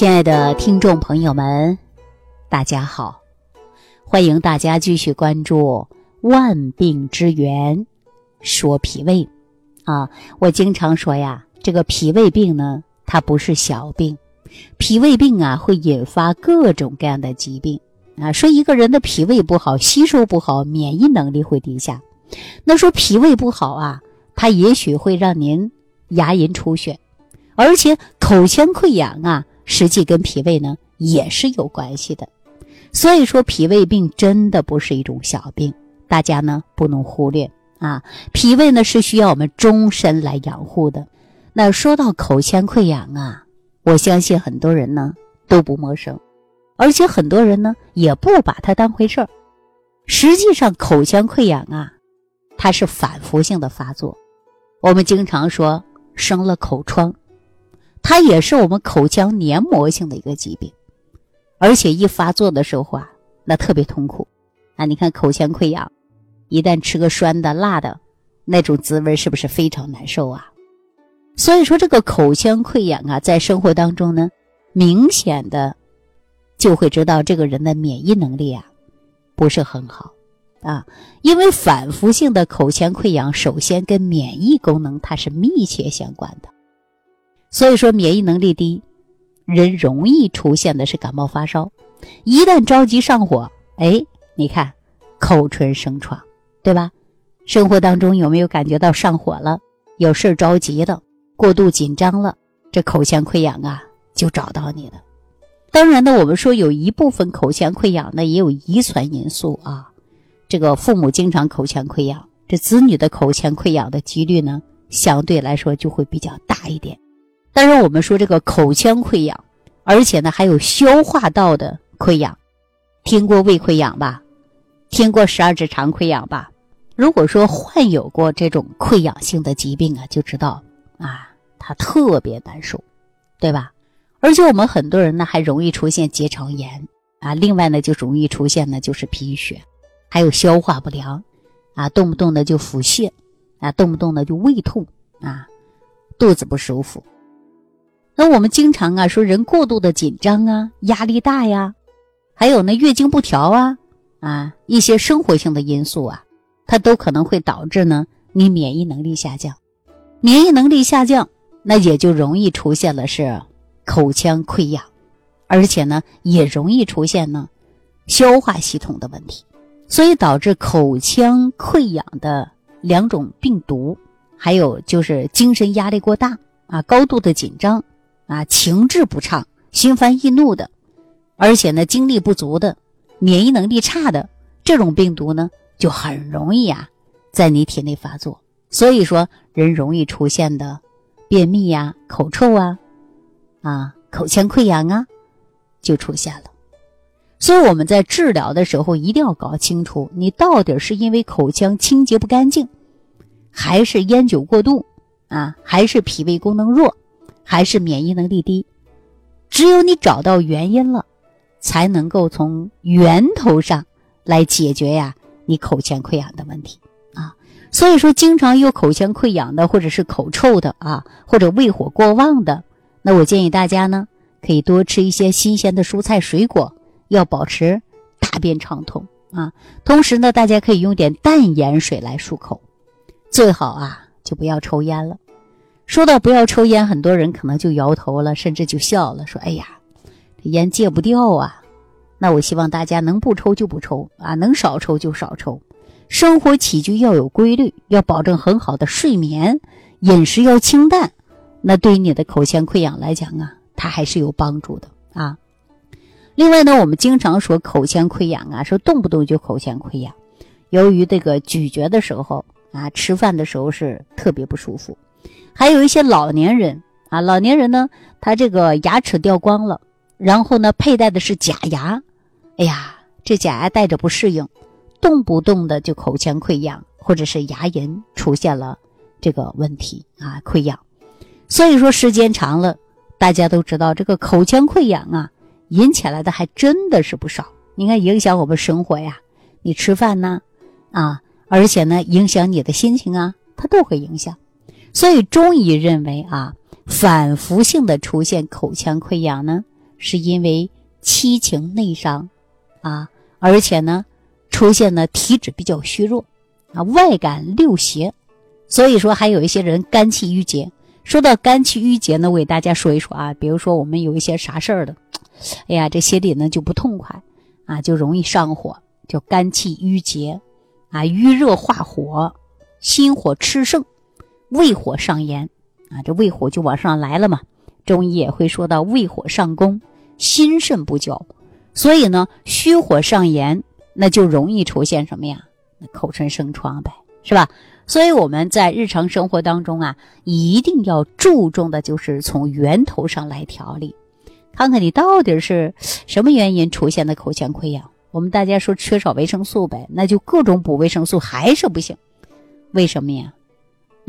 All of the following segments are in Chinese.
亲爱的听众朋友们，大家好！欢迎大家继续关注《万病之源说脾胃》啊。我经常说呀，这个脾胃病呢，它不是小病，脾胃病啊会引发各种各样的疾病啊。说一个人的脾胃不好，吸收不好，免疫能力会低下。那说脾胃不好啊，它也许会让您牙龈出血，而且口腔溃疡啊。实际跟脾胃呢也是有关系的，所以说脾胃病真的不是一种小病，大家呢不能忽略啊。脾胃呢是需要我们终身来养护的。那说到口腔溃疡啊，我相信很多人呢都不陌生，而且很多人呢也不把它当回事儿。实际上，口腔溃疡啊，它是反复性的发作，我们经常说生了口疮。它也是我们口腔黏膜性的一个疾病，而且一发作的时候啊，那特别痛苦啊！你看口腔溃疡，一旦吃个酸的、辣的，那种滋味是不是非常难受啊？所以说，这个口腔溃疡啊，在生活当中呢，明显的就会知道这个人的免疫能力啊不是很好啊，因为反复性的口腔溃疡，首先跟免疫功能它是密切相关的。所以说，免疫能力低，人容易出现的是感冒发烧。一旦着急上火，哎，你看，口唇生疮，对吧？生活当中有没有感觉到上火了？有事着急了，过度紧张了，这口腔溃疡啊，就找到你了。当然呢，我们说有一部分口腔溃疡呢，也有遗传因素啊。这个父母经常口腔溃疡，这子女的口腔溃疡的几率呢，相对来说就会比较大一点。但是我们说这个口腔溃疡，而且呢还有消化道的溃疡，听过胃溃疡吧？听过十二指肠溃疡吧？如果说患有过这种溃疡性的疾病啊，就知道啊，它特别难受，对吧？而且我们很多人呢还容易出现结肠炎啊，另外呢就容易出现呢就是贫血，还有消化不良啊，动不动的就腹泻啊，动不动的就胃痛啊，肚子不舒服。那我们经常啊说人过度的紧张啊，压力大呀，还有呢月经不调啊，啊一些生活性的因素啊，它都可能会导致呢你免疫能力下降，免疫能力下降，那也就容易出现了是口腔溃疡，而且呢也容易出现呢消化系统的问题，所以导致口腔溃疡的两种病毒，还有就是精神压力过大啊，高度的紧张。啊，情志不畅、心烦易怒的，而且呢，精力不足的、免疫能力差的这种病毒呢，就很容易啊，在你体内发作。所以说，人容易出现的便秘呀、口臭啊、啊口腔溃疡啊，就出现了。所以我们在治疗的时候，一定要搞清楚，你到底是因为口腔清洁不干净，还是烟酒过度啊，还是脾胃功能弱？还是免疫能力低，只有你找到原因了，才能够从源头上来解决呀你口腔溃疡的问题啊。所以说，经常有口腔溃疡的，或者是口臭的啊，或者胃火过旺的，那我建议大家呢，可以多吃一些新鲜的蔬菜水果，要保持大便畅通啊。同时呢，大家可以用点淡盐水来漱口，最好啊就不要抽烟了。说到不要抽烟，很多人可能就摇头了，甚至就笑了，说：“哎呀，这烟戒不掉啊！”那我希望大家能不抽就不抽啊，能少抽就少抽，生活起居要有规律，要保证很好的睡眠，饮食要清淡，那对于你的口腔溃疡来讲啊，它还是有帮助的啊。另外呢，我们经常说口腔溃疡啊，说动不动就口腔溃疡，由于这个咀嚼的时候啊，吃饭的时候是特别不舒服。还有一些老年人啊，老年人呢，他这个牙齿掉光了，然后呢，佩戴的是假牙，哎呀，这假牙戴着不适应，动不动的就口腔溃疡，或者是牙龈出现了这个问题啊，溃疡。所以说时间长了，大家都知道这个口腔溃疡啊，引起来的还真的是不少。你看，影响我们生活呀，你吃饭呢，啊，而且呢，影响你的心情啊，它都会影响。所以中医认为啊，反复性的出现口腔溃疡呢，是因为七情内伤，啊，而且呢，出现了体质比较虚弱，啊，外感六邪，所以说还有一些人肝气郁结。说到肝气郁结呢，我给大家说一说啊，比如说我们有一些啥事儿的，哎呀，这心里呢就不痛快，啊，就容易上火，叫肝气郁结，啊，郁热化火，心火炽盛，胃火上炎，啊，这胃火就往上来了嘛。中医也会说到胃火上攻，心肾不交，所以呢，虚火上炎，那就容易出现什么呀？口唇生疮呗，是吧？所以我们在日常生活当中啊，一定要注重的就是从源头上来调理，看看你到底是什么原因出现的口腔溃疡。我们大家说缺少维生素呗，那就各种补维生素还是不行，为什么呀？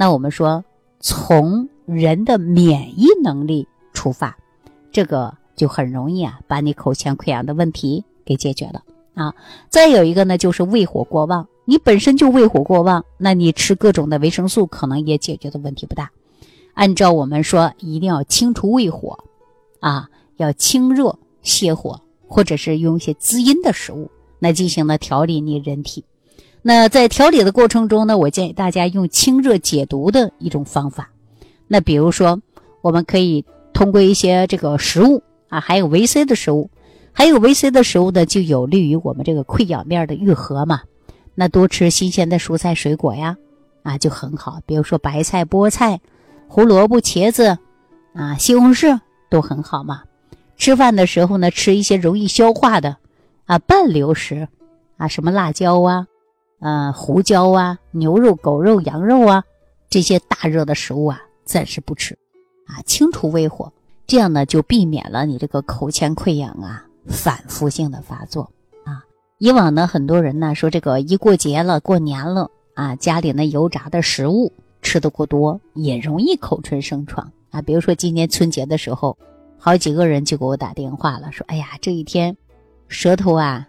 那我们说从人的免疫能力出发，这个就很容易啊，把你口腔溃疡的问题给解决了啊。再有一个呢，就是胃火过旺。你本身就胃火过旺，那你吃各种的维生素可能也解决的问题不大。按照我们说，一定要清除胃火，啊，要清热泻火，或者是用一些滋阴的食物来进行了调理你人体。那在调理的过程中呢，我建议大家用清热解毒的一种方法。那比如说，我们可以通过一些这个食物啊，还有维 C 的食物，还有维 C 的食物呢，就有利于我们这个溃疡面的愈合嘛。那多吃新鲜的蔬菜水果呀，啊就很好。比如说白菜、菠菜、胡萝卜、茄子，啊西红柿都很好嘛。吃饭的时候呢，吃一些容易消化的，啊半流食，啊什么辣椒啊，呃胡椒啊，牛肉、狗肉、羊肉啊，这些大热的食物啊，暂时不吃，啊清除胃火，这样呢就避免了你这个口腔溃疡啊反复性的发作啊。以往呢，很多人呢说这个一过节了、过年了啊，家里那油炸的食物吃的过多，也容易口唇生疮啊。比如说今年春节的时候，好几个人就给我打电话了，说：“哎呀，这一天舌头啊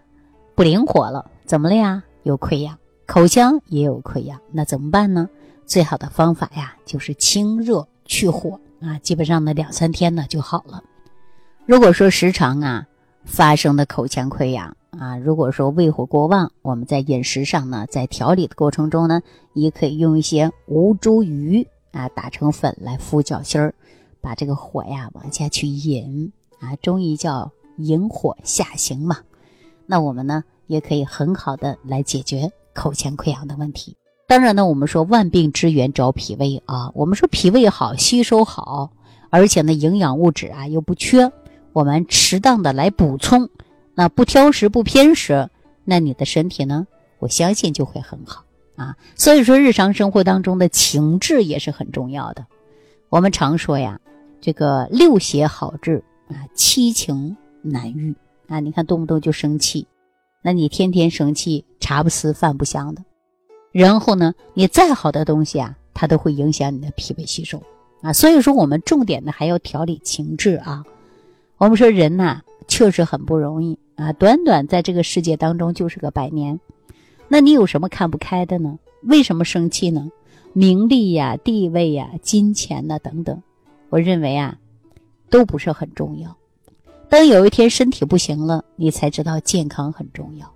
不灵活了，怎么了呀？有溃疡，口腔也有溃疡，那怎么办呢？最好的方法呀，就是清热去火啊，基本上呢两三天呢就好了。如果说时常啊发生的口腔溃疡，啊，如果说胃火过旺，我们在饮食上呢，在调理的过程中呢，也可以用一些吴茱萸啊打成粉来敷脚心儿，把这个火呀往下去引啊，中医叫引火下行嘛。那我们呢也可以很好的来解决口腔溃疡的问题。当然呢，我们说万病之源找脾胃啊，我们说脾胃好，吸收好，而且呢营养物质啊又不缺，我们适当的来补充。那不挑食不偏食，那你的身体呢？我相信就会很好啊。所以说，日常生活当中的情志也是很重要的。我们常说呀，这个六邪好治啊，七情难愈啊。你看动不动就生气，那你天天生气，茶不思饭不香的。然后呢，你再好的东西啊，它都会影响你的脾胃吸收啊。所以说，我们重点的还要调理情志啊。我们说人呐，确实很不容易。啊，短短在这个世界当中就是个百年，那你有什么看不开的呢？为什么生气呢？名利呀、地位呀、金钱呐等等，我认为啊，都不是很重要。当有一天身体不行了，你才知道健康很重要。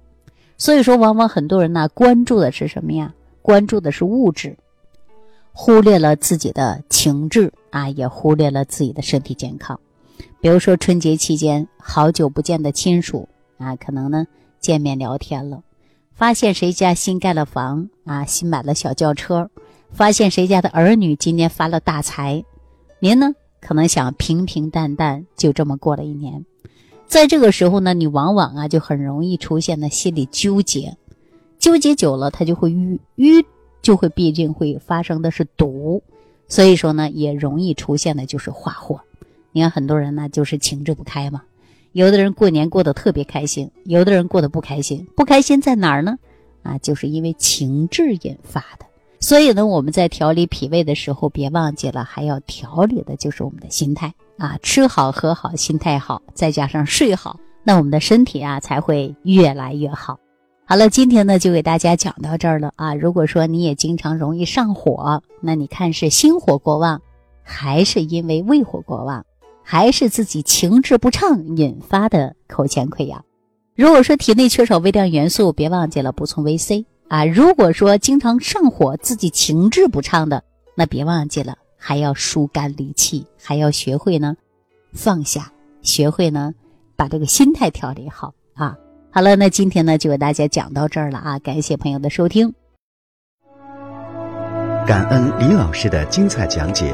所以说，往往很多人呢，关注的是什么呀？关注的是物质，忽略了自己的情志啊，也忽略了自己的身体健康。比如说春节期间，好久不见的亲属啊，可能呢见面聊天了，发现谁家新盖了房啊，新买了小轿车，发现谁家的儿女今年发了大财，您呢可能想平平淡淡就这么过了一年，在这个时候呢，你往往啊就很容易出现呢心理纠结，纠结久了，它就会郁郁，就会必定会发生的是堵，所以说呢，也容易出现的就是化火。你看很多人呢，就是情志不开嘛。有的人过年过得特别开心，有的人过得不开心。不开心在哪儿呢？啊，就是因为情志引发的。所以呢，我们在调理脾胃的时候，别忘记了还要调理的就是我们的心态啊。吃好喝好，心态好，再加上睡好，那我们的身体啊才会越来越好。好了，今天呢就给大家讲到这儿了啊。如果说你也经常容易上火，那你看是心火过旺，还是因为胃火过旺？还是自己情志不畅引发的口腔溃疡。如果说体内缺少微量元素，别忘记了补充维 C 啊。如果说经常上火，自己情志不畅的，那别忘记了还要疏肝理气，还要学会呢放下，学会呢把这个心态调理好啊。好了，那今天呢就给大家讲到这儿了啊！感谢朋友的收听，感恩李老师的精彩讲解。